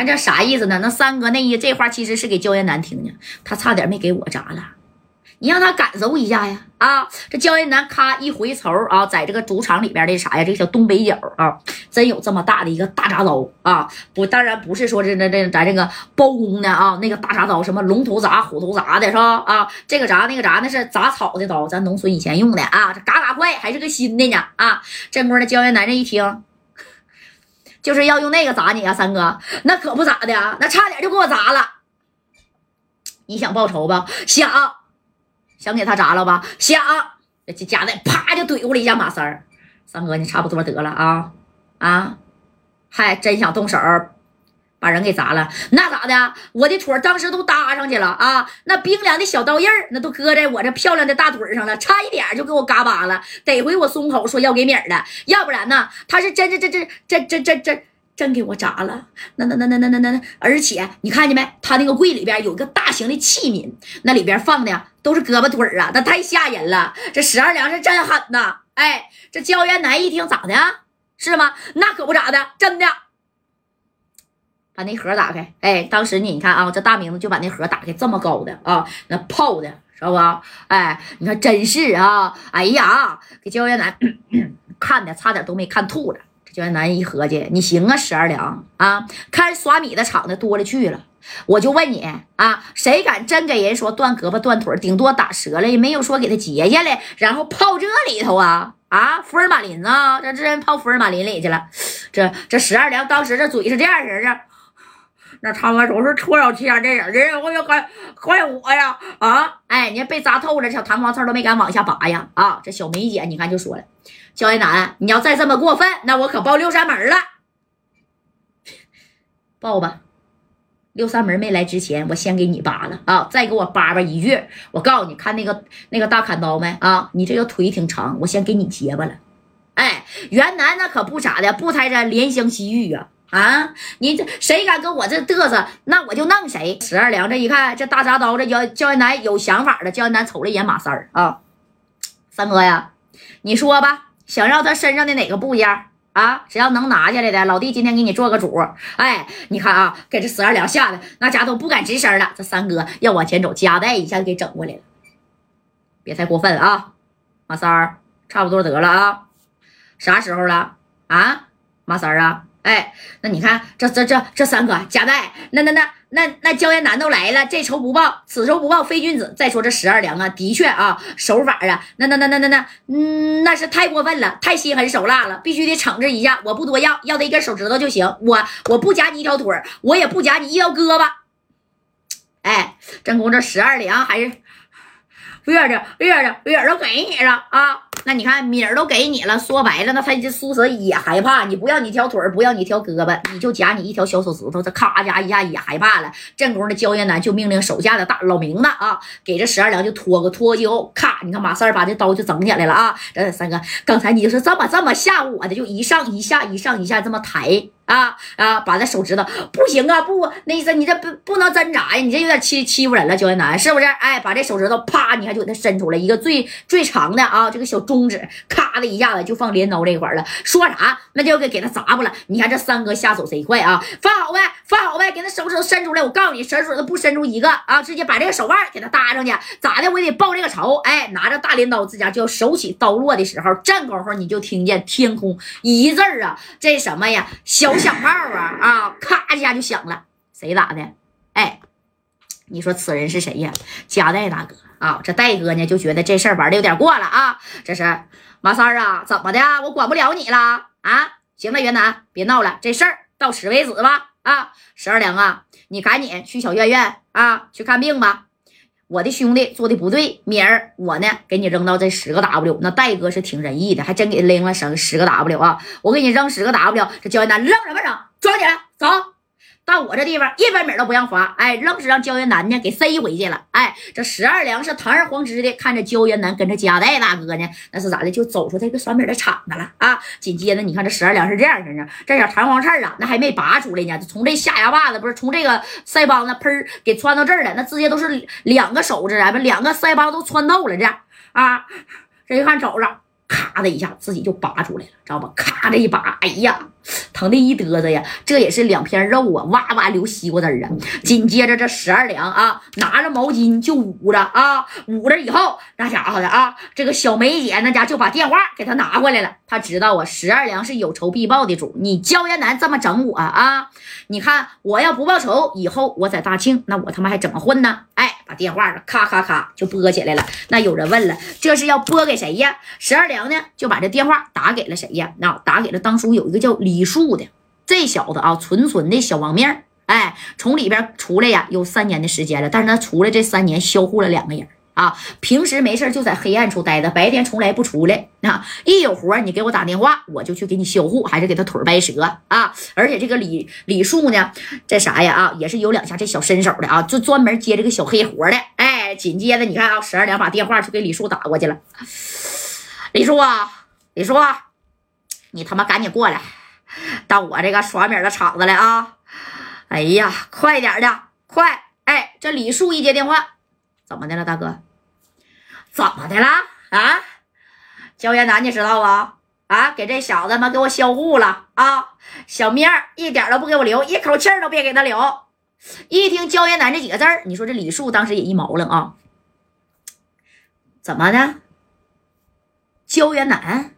那这啥意思呢？那三哥那一这话其实是给焦艳楠听的，他差点没给我砸了。你让他感受一下呀！啊，这焦艳楠咔一回头啊，在这个主场里边的啥呀？这个小东北角啊，真有这么大的一个大铡刀啊！不，当然不是说这这这咱这个包公的啊，那个大铡刀什么龙头铡、虎头铡的是吧？啊，这个铡那个铡那是铡草的刀，咱农村以前用的啊，这嘎嘎快，还是个新的呢啊！这波那焦艳楠这一听，就是要用那个砸你啊，三哥，那可不咋的，那差点就给我砸了。你想报仇吧？想。想给他砸了吧？想，这夹带啪就怼过来一下马三儿。三哥，你差不多得了啊啊！还真想动手把人给砸了？那咋的？我的腿当时都搭上去了啊！那冰凉的小刀印儿，那都搁在我这漂亮的大腿上了，差一点就给我嘎巴了。得回我松口说要给米儿的，要不然呢？他是真真真真真真真真。真给我砸了！那那那那那那那，而且你看见没？他那个柜里边有个大型的器皿，那里边放的都是胳膊腿啊，那太吓人了。这十二两是真狠呐！哎，这焦元南一听咋的？是吗？那可不咋的，真的。把那盒打开。哎，当时你，你看啊，这大明子就把那盒打开，这么高的啊，那泡的，知道不？哎，你看真是啊！哎呀，给焦元南看的差点都没看吐了。焦艳南一合计，你行啊，十二两啊！看耍米的场子多了去了，我就问你啊，谁敢真给人说断胳膊断腿，顶多打折了，也没有说给他截下来，然后泡这里头啊啊！福尔马林啊，这这人泡福尔马林里去了。这这十二两当时这嘴是这样式的，那他们总是戳小天这人，我要怪怪我呀啊！哎，你被扎透了，小弹簧刺都没敢往下拔呀啊！这小梅姐你看就说了。焦一楠，你要再这么过分，那我可报六扇门了。报吧，六扇门没来之前，我先给你扒了啊！再给我扒扒一句，我告诉你，看那个那个大砍刀没啊？你这个腿挺长，我先给你结巴了。哎，袁南那可不咋的，不猜着怜香惜玉呀啊！你这谁敢跟我这嘚瑟，那我就弄谁。十二两这一看，这大铡刀这焦焦艳楠有想法了。焦艳楠瞅了一眼马三儿啊，三哥呀，你说吧。想要他身上的哪个部件啊？只要能拿下来的，老弟今天给你做个主。哎，你看啊，给这十二两吓得那家都不敢吱声了。这三哥要往前走，夹带一下给整过来了。别太过分啊，马三儿，差不多得了啊。啥时候了啊，马三儿啊？哎，那你看这这这这三个夹带，那那那。那那焦艳楠都来了，这仇不报，此仇不报非君子。再说这十二两啊，的确啊，手法啊，那那那那那那，嗯，那是太过分了，太心狠手辣了，必须得惩治一下。我不多要，要他一根手指头就行。我我不夹你一条腿我也不夹你一条胳膊。哎，正宫这十二两还是月的月的月都给你了啊。那你看米儿都给你了，说白了，那他这苏蛇也害怕你，不要你条腿不要你条胳膊，你就夹你一条小手指头，这咔家一下也害怕了。正宫的焦艳楠就命令手下的大老明子啊，给这十二两就拖个拖后，咔，你看马三把这刀就整起来了啊。这三哥，刚才你就是这么这么吓唬我的，就一上一下，一上一下这么抬。啊啊！把这手指头不行啊，不，那意思你这不不能挣扎呀，你这有点欺欺负人了，焦艳楠是不是？哎，把这手指头啪，你看就给他伸出来一个最最长的啊，这个小中指，咔的一下子就放镰刀这一块了。说啥？那就给给他砸不了。你看这三哥下手贼快啊！放好呗，放好呗，给他手指头伸出来。我告诉你，手指头不伸出一个啊，直接把这个手腕给他搭上去，咋的？我也得报这个仇。哎，拿着大镰刀，自家就要手起刀落的时候，正功夫你就听见天空一阵啊，这什么呀？小。响炮啊啊！咔一下就响了，谁打的？哎，你说此人是谁呀？加代大哥啊！这戴哥呢就觉得这事儿玩的有点过了啊！这是马三儿啊，怎么的？我管不了你了啊！行了，袁南，别闹了，这事儿到此为止吧啊！十二娘啊，你赶紧去小院院啊去看病吧。我的兄弟做的不对，明儿我呢给你扔到这十个 W，那戴哥是挺仁义的，还真给拎了十十个 W 啊！我给你扔十个 W，这焦艳楠扔什么扔？装起来，走。到我这地方一分米都不让花，哎，愣是让焦元南呢给塞回去了。哎，这十二娘是堂而皇之的看着焦元南跟着加代大哥呢，那是咋的？就走出这个酸米的场子了啊！紧接着你看这十二娘是这样式的，这小弹簧刺啊，那还没拔出来呢，从这下牙把子不是从这个腮帮子喷给穿到这儿了，那直接都是两个手指啊，不两个腮帮都穿透了这啊！这一看走了，咔的一下自己就拔出来了。知道吧？咔的一把，哎呀，疼的一嘚瑟呀！这也是两片肉啊，哇哇流西瓜汁啊！紧接着这十二娘啊，拿着毛巾就捂着啊，捂着以后那家伙的啊，这个小梅姐那家就把电话给他拿过来了。他知道啊，十二娘是有仇必报的主，你焦艳南这么整我啊？你看我要不报仇，以后我在大庆，那我他妈还怎么混呢？哎，把电话咔咔咔就拨起来了。那有人问了，这是要拨给谁呀？十二娘呢，就把这电话打给了谁呀？那打给了当初有一个叫李树的这小子啊，纯纯的小王面哎，从里边出来呀，有三年的时间了，但是他出来这三年销户了两个人。啊，平时没事就在黑暗处待着，白天从来不出来。啊，一有活你给我打电话，我就去给你销户，还是给他腿掰折啊。而且这个李李树呢，这啥呀？啊，也是有两下这小身手的啊，就专门接这个小黑活的。哎，紧接着你看啊，十二点把电话就给李树打过去了。李树啊，李树啊，你他妈赶紧过来，到我这个耍米的场子来啊！哎呀，快点的，快！哎，这李树一接电话，怎么的了，大哥？怎么的了啊？焦艳南，你知道吧？啊，给这小子他妈给我销户了啊！小面儿一点都不给我留，一口气儿都别给他留。一听焦艳南这几个字儿，你说这李树当时也一毛愣啊？怎么的？焦艳南，